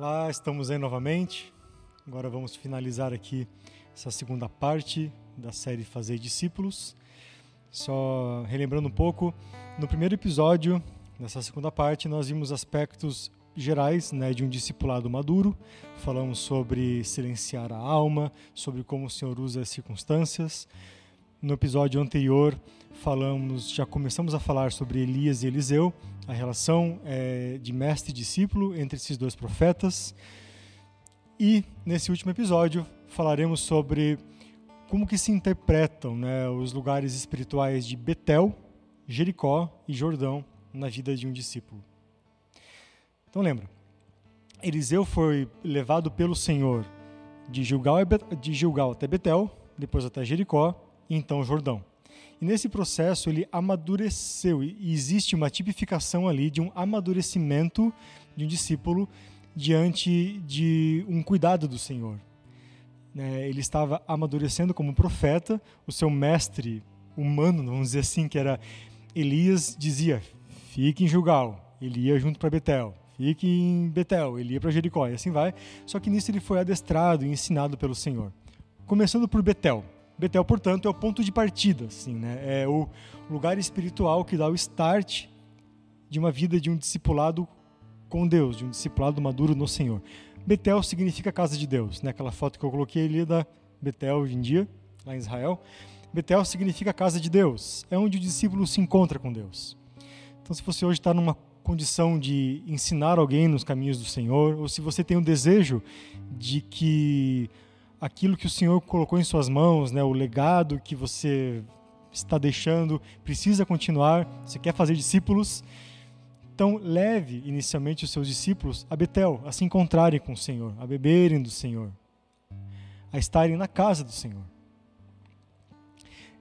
Olá, estamos aí novamente. Agora vamos finalizar aqui essa segunda parte da série Fazer Discípulos. Só relembrando um pouco, no primeiro episódio dessa segunda parte nós vimos aspectos gerais né, de um discipulado maduro. Falamos sobre silenciar a alma, sobre como o Senhor usa as circunstâncias. No episódio anterior falamos, já começamos a falar sobre Elias e Eliseu, a relação é, de mestre e discípulo entre esses dois profetas. E nesse último episódio falaremos sobre como que se interpretam né, os lugares espirituais de Betel, Jericó e Jordão na vida de um discípulo. Então lembra, Eliseu foi levado pelo Senhor de Gilgal, de Gilgal até Betel, depois até Jericó e então Jordão. E nesse processo ele amadureceu, e existe uma tipificação ali de um amadurecimento de um discípulo diante de um cuidado do Senhor. Né, ele estava amadurecendo como profeta, o seu mestre humano, vamos dizer assim, que era Elias, dizia: fique em Gilgal. Ele ia junto para Betel. Fique em Betel. Ele ia para Jericó. E assim vai. Só que nisso ele foi adestrado e ensinado pelo Senhor. Começando por Betel. Betel, portanto, é o ponto de partida, assim, né? É o lugar espiritual que dá o start de uma vida de um discipulado com Deus, de um discipulado maduro no Senhor. Betel significa casa de Deus, né? Aquela foto que eu coloquei ali da Betel hoje em dia, lá em Israel. Betel significa casa de Deus, é onde o discípulo se encontra com Deus. Então, se você hoje está numa condição de ensinar alguém nos caminhos do Senhor, ou se você tem o desejo de que aquilo que o Senhor colocou em suas mãos, né, o legado que você está deixando, precisa continuar, você quer fazer discípulos, então leve inicialmente os seus discípulos a Betel, a se encontrarem com o Senhor, a beberem do Senhor, a estarem na casa do Senhor.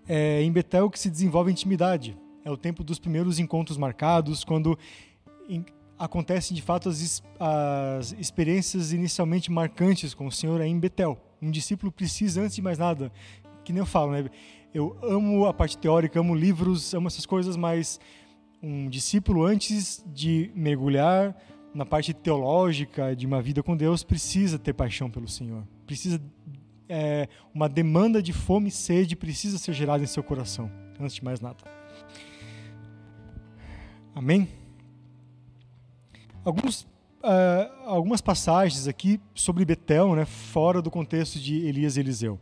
É em Betel que se desenvolve a intimidade. É o tempo dos primeiros encontros marcados, quando acontecem de fato as, as experiências inicialmente marcantes com o Senhor é em Betel. Um discípulo precisa, antes de mais nada, que nem eu falo, né? Eu amo a parte teórica, amo livros, amo essas coisas, mas um discípulo, antes de mergulhar na parte teológica de uma vida com Deus, precisa ter paixão pelo Senhor. Precisa é, uma demanda de fome e sede precisa ser gerada em seu coração, antes de mais nada. Amém? Alguns uh, algumas passagens aqui sobre Betel, né, fora do contexto de Elias e Eliseu.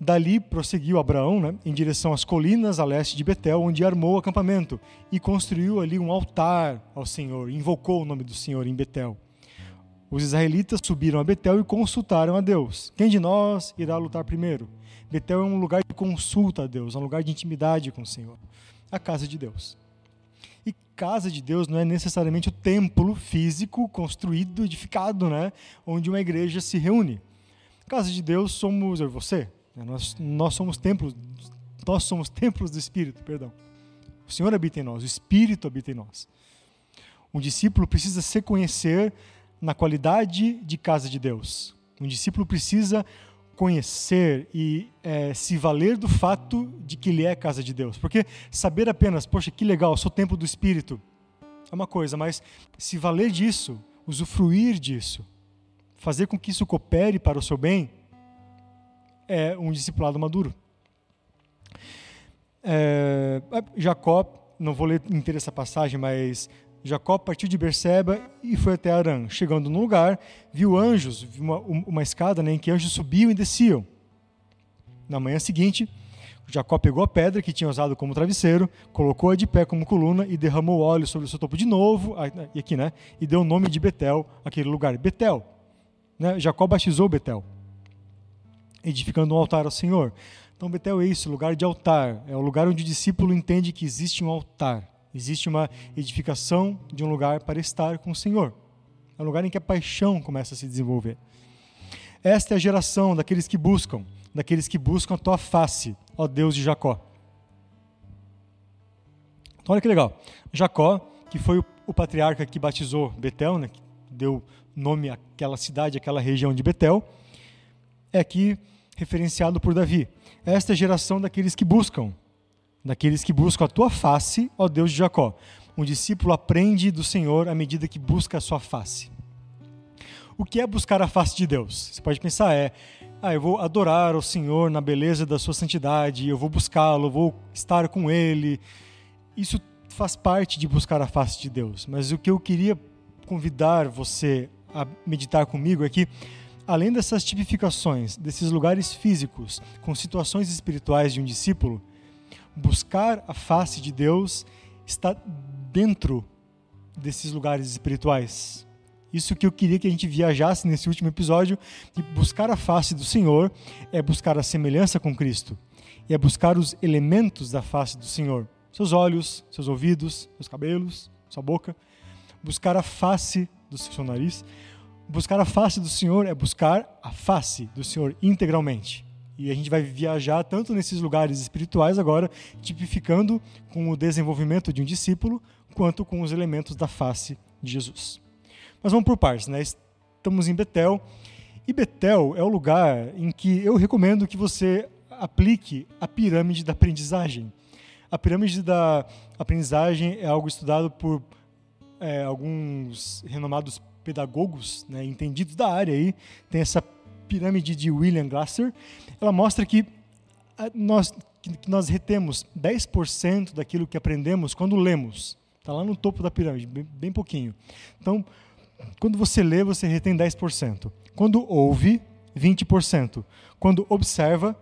Dali prosseguiu Abraão né, em direção às colinas a leste de Betel, onde armou o acampamento e construiu ali um altar ao Senhor, invocou o nome do Senhor em Betel. Os israelitas subiram a Betel e consultaram a Deus. Quem de nós irá lutar primeiro? Betel é um lugar de consulta a Deus, um lugar de intimidade com o Senhor, a casa de Deus. E casa de Deus não é necessariamente o templo físico construído, edificado, né, onde uma igreja se reúne. Casa de Deus somos eu você. Né? Nós, nós somos templos, nós somos templos do Espírito, perdão. O Senhor habita em nós, o Espírito habita em nós. Um discípulo precisa se conhecer na qualidade de casa de Deus. Um discípulo precisa conhecer e é, se valer do fato de que ele é casa de Deus. Porque saber apenas, poxa, que legal, sou templo do Espírito, é uma coisa, mas se valer disso, usufruir disso, fazer com que isso coopere para o seu bem, é um discipulado maduro. É, Jacó, não vou ler inteira essa passagem, mas Jacó partiu de Berseba e foi até Arã. Chegando no lugar, viu anjos, viu uma, uma escada né, em que anjos subiam e desciam. Na manhã seguinte, Jacó pegou a pedra que tinha usado como travesseiro, colocou-a de pé como coluna e derramou óleo sobre o seu topo de novo, e aqui, né? E deu o nome de Betel àquele lugar. Betel. Né? Jacó batizou Betel, edificando um altar ao Senhor. Então, Betel é isso, lugar de altar. É o lugar onde o discípulo entende que existe um altar. Existe uma edificação de um lugar para estar com o Senhor. É um lugar em que a paixão começa a se desenvolver. Esta é a geração daqueles que buscam, daqueles que buscam a tua face, ó Deus de Jacó. Então, olha que legal. Jacó, que foi o, patriarca que batizou Betel, né, que deu nome àquela cidade, àquela região de Betel, é aqui referenciado por Davi. Esta é a geração daqueles que buscam, daqueles que buscam a tua face, ó Deus de Jacó. Um discípulo aprende do Senhor à medida que busca a sua face. o que é buscar a face de Deus? Você pode pensar, é, ah, eu vou adorar o Senhor na beleza da sua santidade, eu vou buscá-lo, vou estar com ele. Isso faz parte de buscar a face de Deus. Mas o que eu queria convidar você a meditar comigo é que, além dessas tipificações, desses lugares físicos, com situações espirituais de um discípulo, buscar a face de Deus está dentro desses lugares espirituais. Isso que eu queria que a gente viajasse nesse último episódio, de buscar a face do Senhor é buscar a semelhança com Cristo. E é buscar os elementos da face do Senhor. Seus olhos, seus ouvidos, seus cabelos, sua boca. Buscar a face do seu nariz. Buscar a face do Senhor é buscar a face do Senhor integralmente. E a gente vai viajar tanto nesses lugares espirituais agora, tipificando com o desenvolvimento de um discípulo, quanto com os elementos da face de Jesus. Mas vamos por partes, né? Estamos em Betel. E Betel é o lugar em que eu recomendo que você aplique a pirâmide da aprendizagem. A pirâmide da aprendizagem é algo estudado por é, alguns renomados pedagogos, né, entendidos da área aí. Tem essa pirâmide de William Glasser. Ela mostra que nós, que nós retemos 10% daquilo que aprendemos quando lemos. Está lá no topo da pirâmide, bem, bem pouquinho. Então, quando você lê, você retém 10%. Quando ouve, 20%. Quando observa,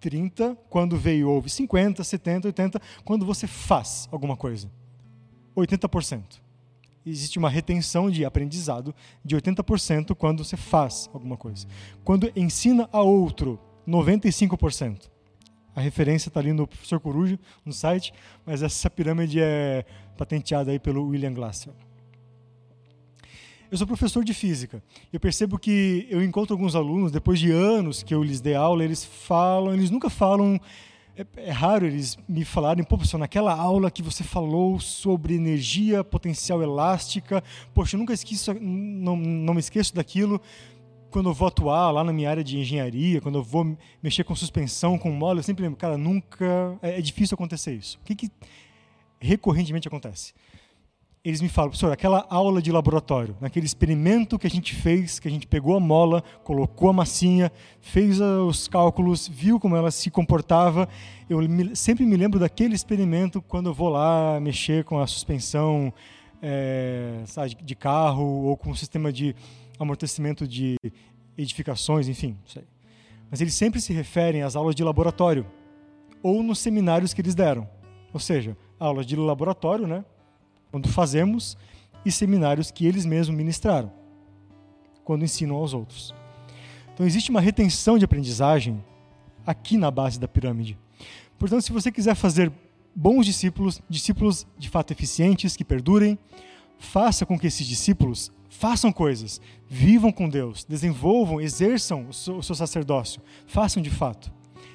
30%. Quando vê e ouve, 50%, 70%, 80%. Quando você faz alguma coisa, 80%. Existe uma retenção de aprendizado de 80% quando você faz alguma coisa. Quando ensina a outro, 95%. A referência está ali no professor Coruja, no site, mas essa pirâmide é patenteada aí pelo William Glasser. Eu sou professor de física. Eu percebo que eu encontro alguns alunos, depois de anos que eu lhes dei aula, eles falam, eles nunca falam. É, é raro eles me falarem, pô, professor, naquela aula que você falou sobre energia potencial elástica, poxa, eu nunca esqueço, não, não me esqueço daquilo quando eu vou atuar lá na minha área de engenharia, quando eu vou mexer com suspensão, com mole, eu sempre lembro, cara, nunca. É, é difícil acontecer isso. O que, que recorrentemente acontece? Eles me falam, professor, aquela aula de laboratório, naquele experimento que a gente fez, que a gente pegou a mola, colocou a massinha, fez os cálculos, viu como ela se comportava, eu sempre me lembro daquele experimento quando eu vou lá mexer com a suspensão é, sabe, de carro ou com o sistema de amortecimento de edificações, enfim. Mas eles sempre se referem às aulas de laboratório ou nos seminários que eles deram. Ou seja, aulas de laboratório, né? Quando fazemos, e seminários que eles mesmos ministraram, quando ensinam aos outros. Então existe uma retenção de aprendizagem aqui na base da pirâmide. Portanto, se você quiser fazer bons discípulos, discípulos de fato eficientes, que perdurem, faça com que esses discípulos façam coisas, vivam com Deus, desenvolvam, exerçam o seu, sacerdócio, façam de fato.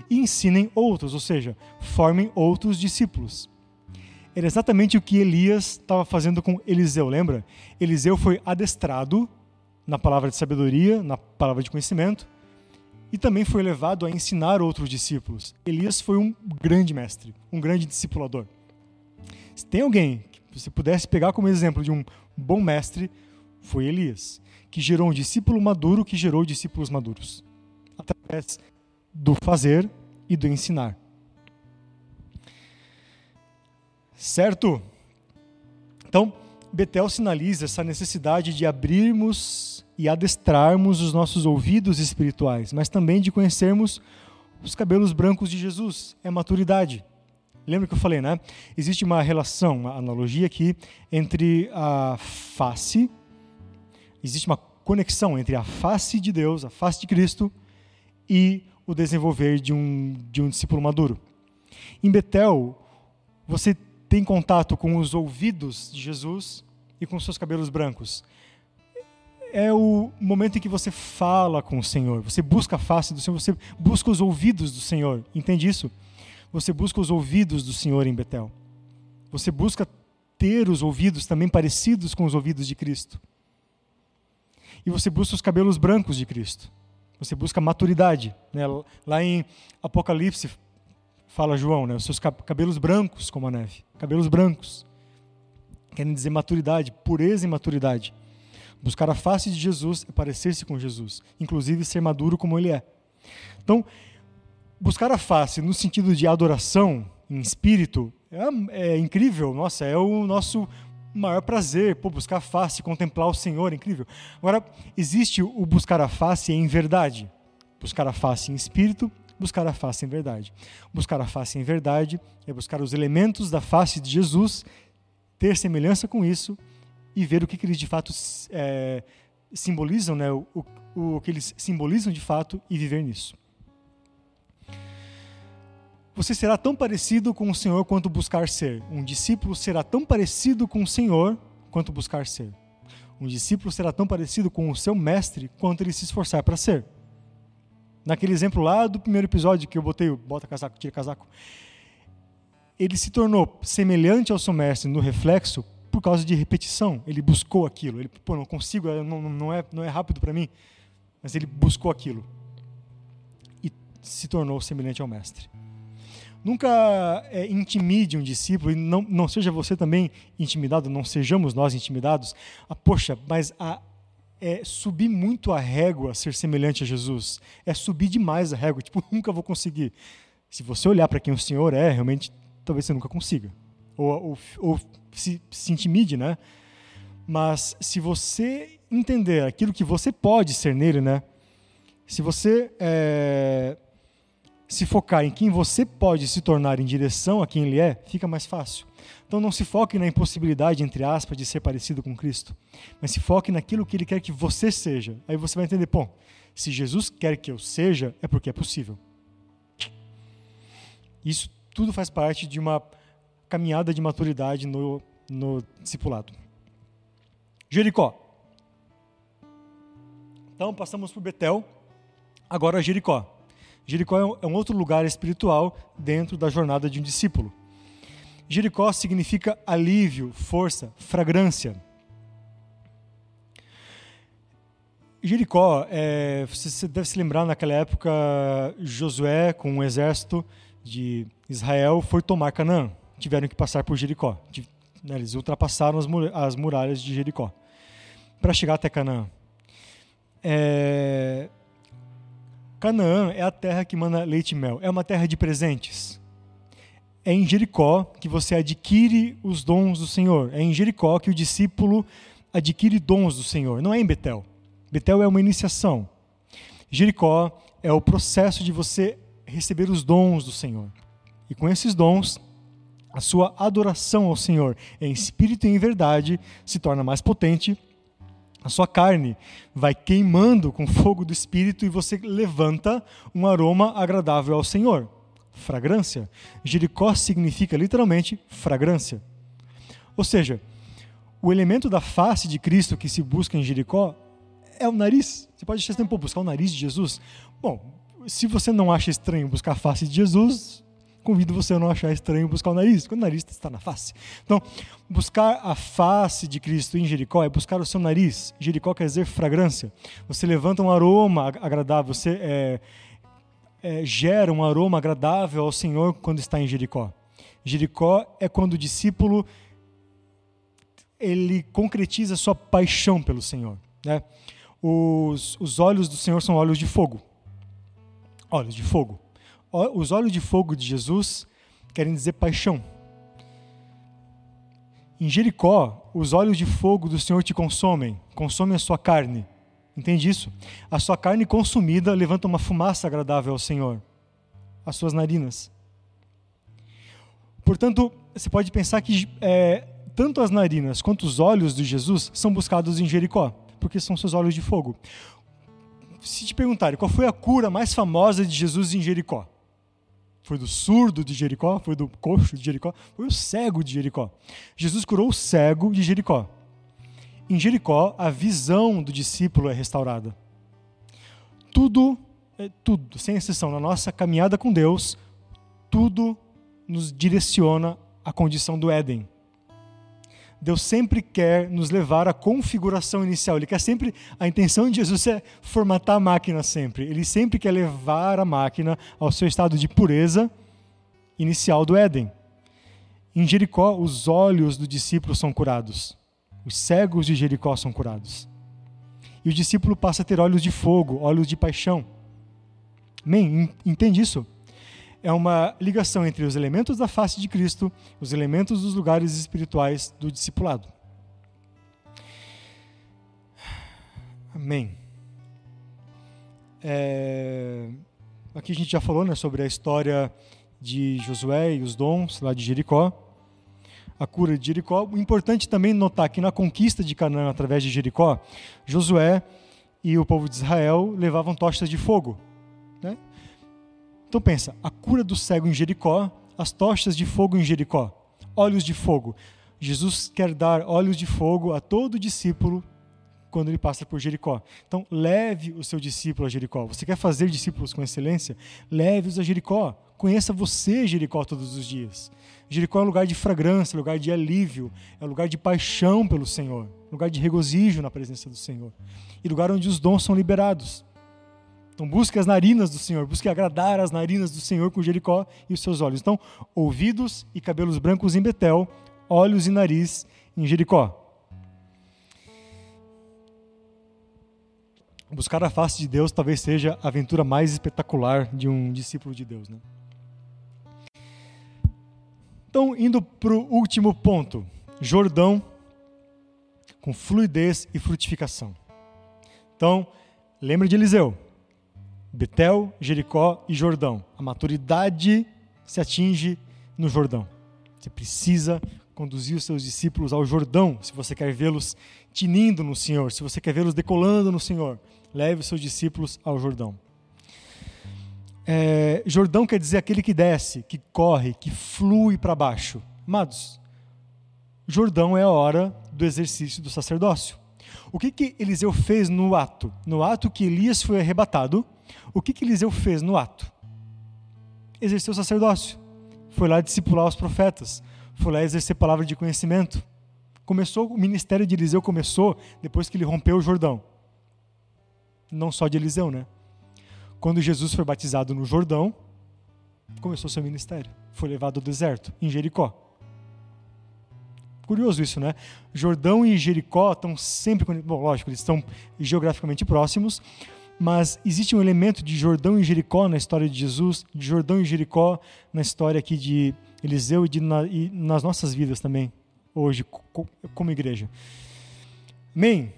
E ensinem outros, ou seja, formem outros discípulos. Era exatamente o que Elias estava fazendo com Eliseu, lembra? Eliseu foi adestrado na palavra de sabedoria, na palavra de conhecimento, e também foi levado a ensinar outros discípulos. Elias foi um grande mestre, um grande discipulador. Se tem alguém que você pudesse pegar como exemplo de um bom mestre, foi Elias, que gerou um discípulo maduro que gerou discípulos maduros, através do fazer e do ensinar. Certo? Então, Betel sinaliza essa necessidade de abrirmos e adestrarmos os nossos ouvidos espirituais, mas também de conhecermos os cabelos brancos de Jesus. É maturidade. Lembra que eu falei, né? Existe uma relação, uma analogia aqui entre a face, existe uma conexão entre a face de Deus, a face de Cristo e o desenvolver de um, de um discípulo maduro. Em Betel, você tem contato com os ouvidos de Jesus e com seus cabelos brancos. É o momento em que você fala com o Senhor, você busca a face do Senhor, você busca os ouvidos do Senhor. Entende isso? Você busca os ouvidos do Senhor em Betel. Você busca ter os ouvidos também parecidos com os ouvidos de Cristo. E você busca os cabelos brancos de Cristo. Você busca maturidade. Né? Lá em Apocalipse fala João, né? Os seus cabelos brancos como a neve. Cabelos brancos. Querem dizer maturidade, pureza e maturidade. Buscar a face de Jesus é parecer-se com Jesus, inclusive ser maduro como ele é. Então, buscar a face no sentido de adoração em espírito é, é incrível, nossa, é o nosso maior prazer, pô, buscar a face, contemplar o Senhor, é incrível. Agora, existe o buscar a face em verdade. Buscar a face em espírito, buscar a face em verdade. Buscar a face em verdade é buscar os elementos da face de Jesus, ter semelhança com isso e ver o que, que eles de fato é, simbolizam, né? O, o, o que eles simbolizam de fato e viver nisso. Você será tão parecido com o Senhor quanto buscar ser. Um discípulo será tão parecido com o Senhor quanto buscar ser. Um discípulo será tão parecido com o seu mestre quanto ele se esforçar para ser. Naquele exemplo lá do primeiro episódio que eu botei o bota casaco, tira casaco, ele se tornou semelhante ao seu mestre no reflexo por causa de repetição. Ele buscou aquilo. Ele, pô, não consigo, não, não é, não é rápido para mim, mas ele buscou aquilo e se tornou semelhante ao mestre. Nunca é, intimide um discípulo, e não, não seja você também intimidado, não sejamos nós intimidados. Ah, poxa, mas a, é subir muito a régua ser semelhante a Jesus. É subir demais a régua, tipo, nunca vou conseguir. Se você olhar para quem o Senhor é, realmente, talvez você nunca consiga. Ou, ou, ou se, se intimide, né? Mas se você entender aquilo que você pode ser nele, né? Se você é, se focar em quem você pode se tornar em direção a quem ele é, fica mais fácil. Então não se foque na impossibilidade, entre aspas, de ser parecido com Cristo, mas se foque naquilo que ele quer que você seja. Aí você vai entender, bom, se Jesus quer que eu seja, é porque é possível. Isso tudo faz parte de uma caminhada de maturidade no, no discipulado. Jericó. Então passamos por Betel, agora Jericó. Jericó é, é um outro lugar espiritual dentro da jornada de um discípulo. Jericó significa alívio, força, fragrância. Jericó, é, você deve se lembrar, naquela época, Josué, com um exército de Israel, foi tomar Canaã. Tiveram que passar por Jericó. Né, eles ultrapassaram as muralhas de Jericó para chegar até Canaã. É, Canaã é a terra que manda leite e mel, é uma terra de presentes. É em Jericó que você adquire os dons do Senhor. É em Jericó que o discípulo adquire dons do Senhor. Não é em Betel. Betel é uma iniciação. Jericó é o processo de você receber os dons do Senhor. E com esses dons, a sua adoração ao Senhor em espírito e em verdade se torna mais potente a sua carne vai queimando com fogo do espírito e você levanta um aroma agradável ao Senhor. Fragrância. Jericó significa literalmente fragrância. Ou seja, o elemento da face de Cristo que se busca em Jericó é o nariz. Você pode achar tempo buscar o nariz de Jesus. Bom, se você não acha estranho buscar a face de Jesus, convido você a não achar estranho buscar o nariz, porque o nariz está na face. Então, buscar a face de Cristo em Jericó é buscar o seu nariz. Jericó quer dizer fragrância. Você levanta um aroma agradável, você é, é, gera um aroma agradável ao Senhor quando está em Jericó. Jericó é quando o discípulo ele concretiza sua paixão pelo Senhor. Né? Os, os olhos do Senhor são olhos de fogo. Olhos de fogo os olhos de fogo de Jesus querem dizer paixão. Em Jericó, os olhos de fogo do Senhor te consomem, consomem a sua carne. Entende isso? A sua carne consumida levanta uma fumaça agradável ao Senhor, as suas narinas. Portanto, você pode pensar que é, tanto as narinas quanto os olhos de Jesus são buscados em Jericó, porque são seus olhos de fogo. Se te perguntarem qual foi a cura mais famosa de Jesus em Jericó, foi do surdo de Jericó? Foi do coxo de Jericó? Foi o cego de Jericó. Jesus curou o cego de Jericó. Em Jericó, a visão do discípulo é restaurada. Tudo, é, tudo, sem exceção, na nossa caminhada com Deus, tudo nos direciona à condição do Éden. Deus sempre quer nos levar à configuração inicial. Ele quer sempre. A intenção de Jesus é formatar a máquina sempre. Ele sempre quer levar a máquina ao seu estado de pureza inicial do Éden. Em Jericó, os olhos do discípulo são curados. Os cegos de Jericó são curados. e o discípulo passa a ter olhos de fogo, olhos de paixão. Amém? Entende isso? É uma ligação entre os elementos da face de Cristo, os elementos dos lugares espirituais do discipulado. Amém. É... Aqui a gente já falou né, sobre a história de Josué e os dons lá de Jericó, a cura de Jericó. Importante também notar que na conquista de Canaã através de Jericó, Josué e o povo de Israel levavam tochas de fogo. Né? Então pensa, a cura do cego em Jericó, as tochas de fogo em Jericó, olhos de fogo. Jesus quer dar olhos de fogo a todo discípulo quando ele passa por Jericó. Então, leve o seu discípulo a Jericó. Você quer fazer discípulos com excelência? Leve-os a Jericó. Conheça você Jericó todos os dias. Jericó é um lugar de fragrância, lugar de alívio, é lugar de paixão pelo Senhor, lugar de regozijo na presença do Senhor. E lugar onde os dons são liberados. Então busque as narinas do Senhor, busque agradar as narinas do Senhor com Jericó e os seus olhos. Então, ouvidos e cabelos brancos em Betel, olhos e nariz em Jericó. Buscar a face de Deus talvez seja a aventura mais espetacular de um discípulo de Deus. Né? Então, indo para o último ponto, Jordão com fluidez e frutificação. Então, lembre de Eliseu, Betel, Jericó e Jordão. A maturidade se atinge no Jordão. Você precisa conduzir os seus discípulos ao Jordão, se você quer vê-los tinindo no Senhor, se você quer vê-los decolando no Senhor, leve os seus discípulos ao Jordão. É, Jordão quer dizer aquele que desce, que corre, que flui para baixo. Amados, Jordão é a hora do exercício do sacerdócio. O que, que Eliseu fez no ato? No ato que Elias foi arrebatado, o que, que Eliseu fez no ato? Exerceu o sacerdócio. Foi lá discipular os profetas. Foi lá exercer palavra de conhecimento. Começou, o ministério de Eliseu começou depois que ele rompeu o Jordão. Não só de Eliseu, né? Quando Jesus foi batizado no Jordão, começou seu ministério. Foi levado ao deserto, em Jericó. Curioso isso, né? Jordão e Jericó estão sempre. Bom, lógico, eles estão geograficamente próximos, mas existe um elemento de Jordão e Jericó na história de Jesus, de Jordão e Jericó na história aqui de Eliseu e, de, na, e nas nossas vidas também, hoje, como igreja. Amém?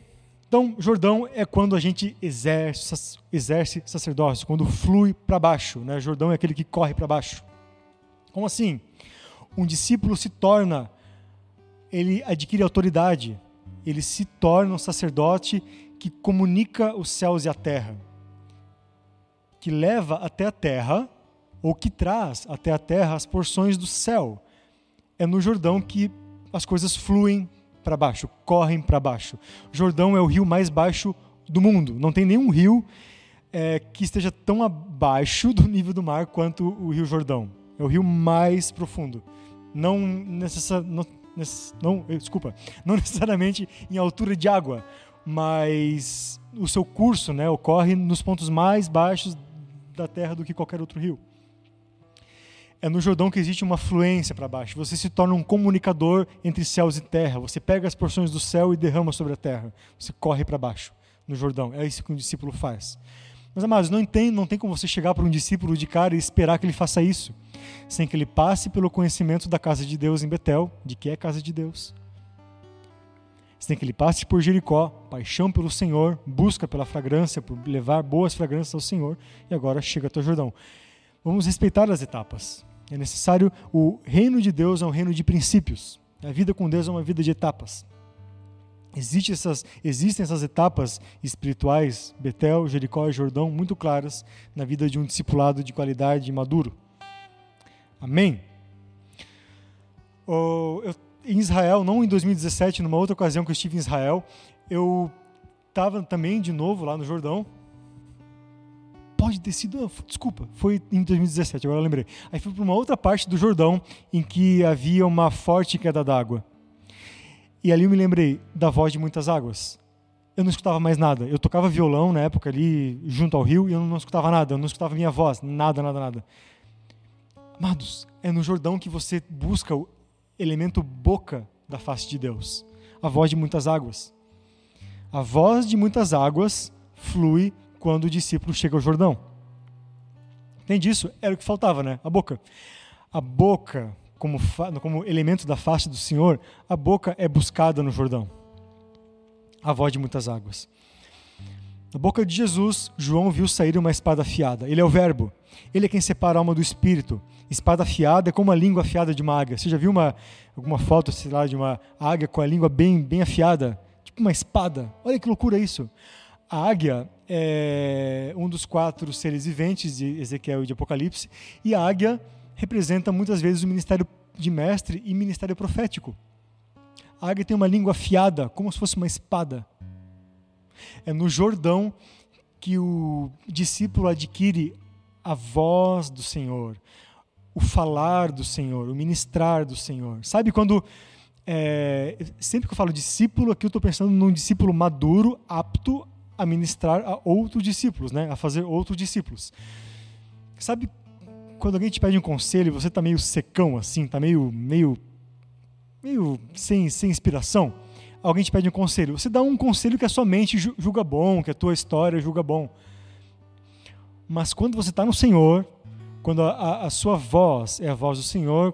Então, Jordão é quando a gente exerce, exerce sacerdócio, quando flui para baixo. Né? Jordão é aquele que corre para baixo. Como assim? Um discípulo se torna, ele adquire autoridade, ele se torna um sacerdote que comunica os céus e a terra, que leva até a terra, ou que traz até a terra as porções do céu. É no Jordão que as coisas fluem para baixo, correm para baixo. O Jordão é o rio mais baixo do mundo. Não tem nenhum rio é, que esteja tão abaixo do nível do mar quanto o Rio Jordão. É o rio mais profundo. Não, necessa, não, não, desculpa, não necessariamente em altura de água, mas o seu curso né, ocorre nos pontos mais baixos da terra do que qualquer outro rio é no Jordão que existe uma fluência para baixo. Você se torna um comunicador entre céus e terra. Você pega as porções do céu e derrama sobre a terra. Você corre para baixo no Jordão. É isso que um discípulo faz. Mas, amados, não tem, não tem como você chegar para um discípulo de cara e esperar que ele faça isso, sem que ele passe pelo conhecimento da casa de Deus em Betel, de que é casa de Deus. Sem que ele passe por Jericó, paixão pelo Senhor, busca pela fragrância, por levar boas fragrâncias ao Senhor, e agora chega até o Jordão. Vamos respeitar as etapas. É necessário. O reino de Deus é um reino de princípios. A vida com Deus é uma vida de etapas. Existem essas, existem essas etapas espirituais, Betel, Jericó e Jordão, muito claras na vida de um discipulado de qualidade e maduro. Amém? Oh, eu, em Israel, não em 2017, numa outra ocasião que eu estive em Israel, eu estava também de novo lá no Jordão, pode ter sido. Desculpa, foi em 2017, agora lembrei. Aí fui para uma outra parte do Jordão em que havia uma forte queda d'água. E ali eu me lembrei da voz de muitas águas. Eu não escutava mais nada. Eu tocava violão na época ali, junto ao rio, e eu não escutava nada. Eu não escutava minha voz, nada, nada, nada. Amados, é no Jordão que você busca o elemento boca da face de Deus a voz de muitas águas. A voz de muitas águas flui quando o discípulo chega ao Jordão. Entende isso? Era o que faltava, né? A boca. A boca, como, como elemento da face do Senhor, a boca é buscada no Jordão. A voz de muitas águas. Na boca de Jesus, João viu sair uma espada afiada. Ele é o Verbo. Ele é quem separa a alma do espírito. Espada afiada é como a língua afiada de uma águia. Você já viu uma, alguma foto, sei lá, de uma águia com a língua bem, bem afiada? Tipo uma espada. Olha que loucura isso. A águia é um dos quatro seres viventes de Ezequiel e de Apocalipse. E a águia representa muitas vezes o ministério de mestre e ministério profético. A águia tem uma língua afiada, como se fosse uma espada. É no Jordão que o discípulo adquire a voz do Senhor, o falar do Senhor, o ministrar do Senhor. Sabe quando. É, sempre que eu falo discípulo, aqui eu estou pensando num discípulo maduro, apto a ministrar a outros discípulos, né? a fazer outros discípulos. Sabe quando alguém te pede um conselho e você está meio secão assim, está meio, meio, meio sem, sem inspiração? alguém te pede um conselho. Você dá um conselho que a sua mente julga bom, que a tua história julga bom. Mas quando você está no Senhor, quando a, a, sua voz é a voz do Senhor,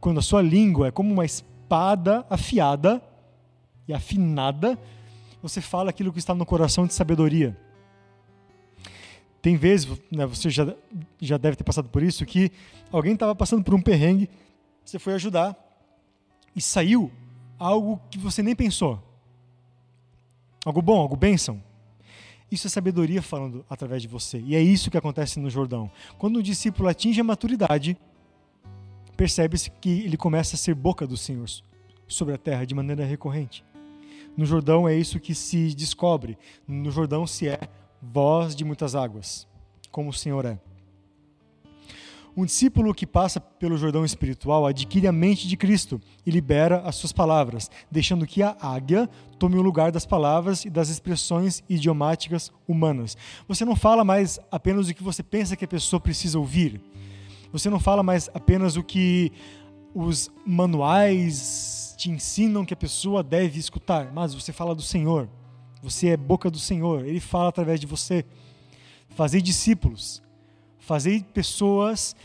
quando a sua língua é como uma espada afiada e afinada, você fala aquilo que está no coração de sabedoria. Tem vezes, né, você já, já deve ter passado por isso, que alguém estava passando por um perrengue, você foi ajudar e saiu algo que você nem pensou. Algo bom, algo bênção. Isso é sabedoria falando através de você. E é isso que acontece no Jordão. Quando o discípulo atinge a maturidade, percebe-se que ele começa a ser boca do Senhor sobre a terra de maneira recorrente. No Jordão é isso que se descobre. No Jordão se é voz de muitas águas, como o Senhor é. Um discípulo que passa pelo Jordão espiritual adquire a mente de Cristo e libera as suas palavras, deixando que a águia tome o lugar das palavras e das expressões idiomáticas humanas. Você não fala mais apenas o que você pensa que a pessoa precisa ouvir. Você não fala mais apenas o que os manuais te ensinam que a pessoa deve escutar, mas você fala do Senhor. Você é boca do Senhor, ele fala através de você. Fazer discípulos Fazei pessoas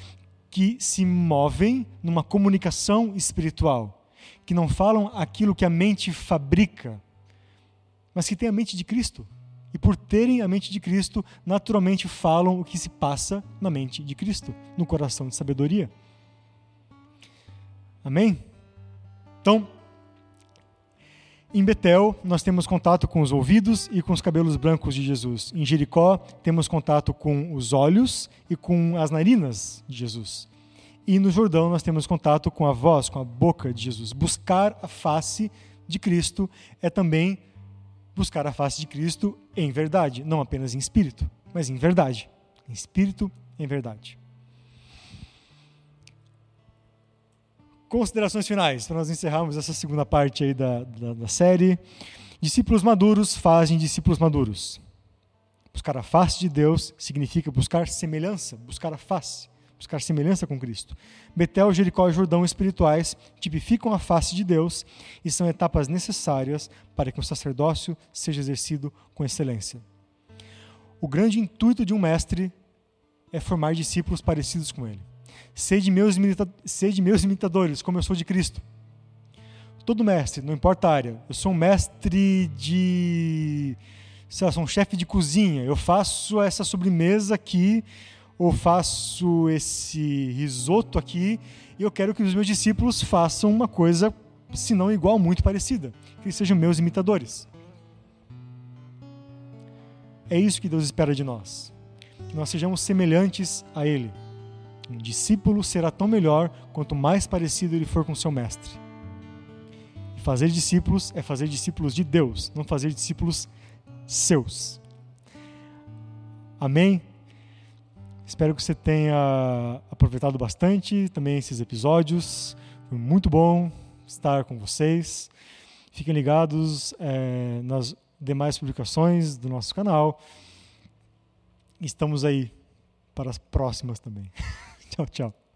que se movem numa comunicação espiritual, que não falam aquilo que a mente fabrica, mas que têm a mente de Cristo. E por terem a mente de Cristo, naturalmente falam o que se passa na mente de Cristo, no coração de sabedoria. Amém? Então, em Betel, nós temos contato com os ouvidos e com os cabelos brancos de Jesus. Em Jericó, temos contato com os olhos e com as narinas de Jesus. E no Jordão, nós temos contato com a voz, com a boca de Jesus. Buscar a face de Cristo é também buscar a face de Cristo em verdade, não apenas em espírito, mas em verdade. Em espírito, em verdade. Considerações finais, para nós encerrarmos essa segunda parte aí da, da, da série. Discípulos maduros fazem discípulos maduros. Buscar a face de Deus significa buscar semelhança, buscar a face, buscar semelhança com Cristo. Betel, Jericó e Jordão espirituais tipificam a face de Deus e são etapas necessárias para que o sacerdócio seja exercido com excelência. O grande intuito de um mestre é formar discípulos parecidos com ele. Sede meus, sede meus imitadores, como eu sou de Cristo. Todo mestre, não importa a área. Eu sou um mestre de. Sei lá, sou um chefe de cozinha. Eu faço essa sobremesa aqui, ou faço esse risoto aqui, e eu quero que os meus discípulos façam uma coisa, se não igual, muito parecida. Que eles sejam meus imitadores. É isso que Deus espera de nós. Que nós sejamos semelhantes a Ele. Um discípulo será tão melhor quanto mais parecido ele for com seu mestre. E fazer discípulos é fazer discípulos de Deus, não fazer discípulos seus. Amém? Espero que você tenha aproveitado bastante também esses episódios. Foi muito bom estar com vocês. Fiquem ligados é, nas demais publicações do nosso canal. Estamos aí para as próximas também. Tchau, tchau.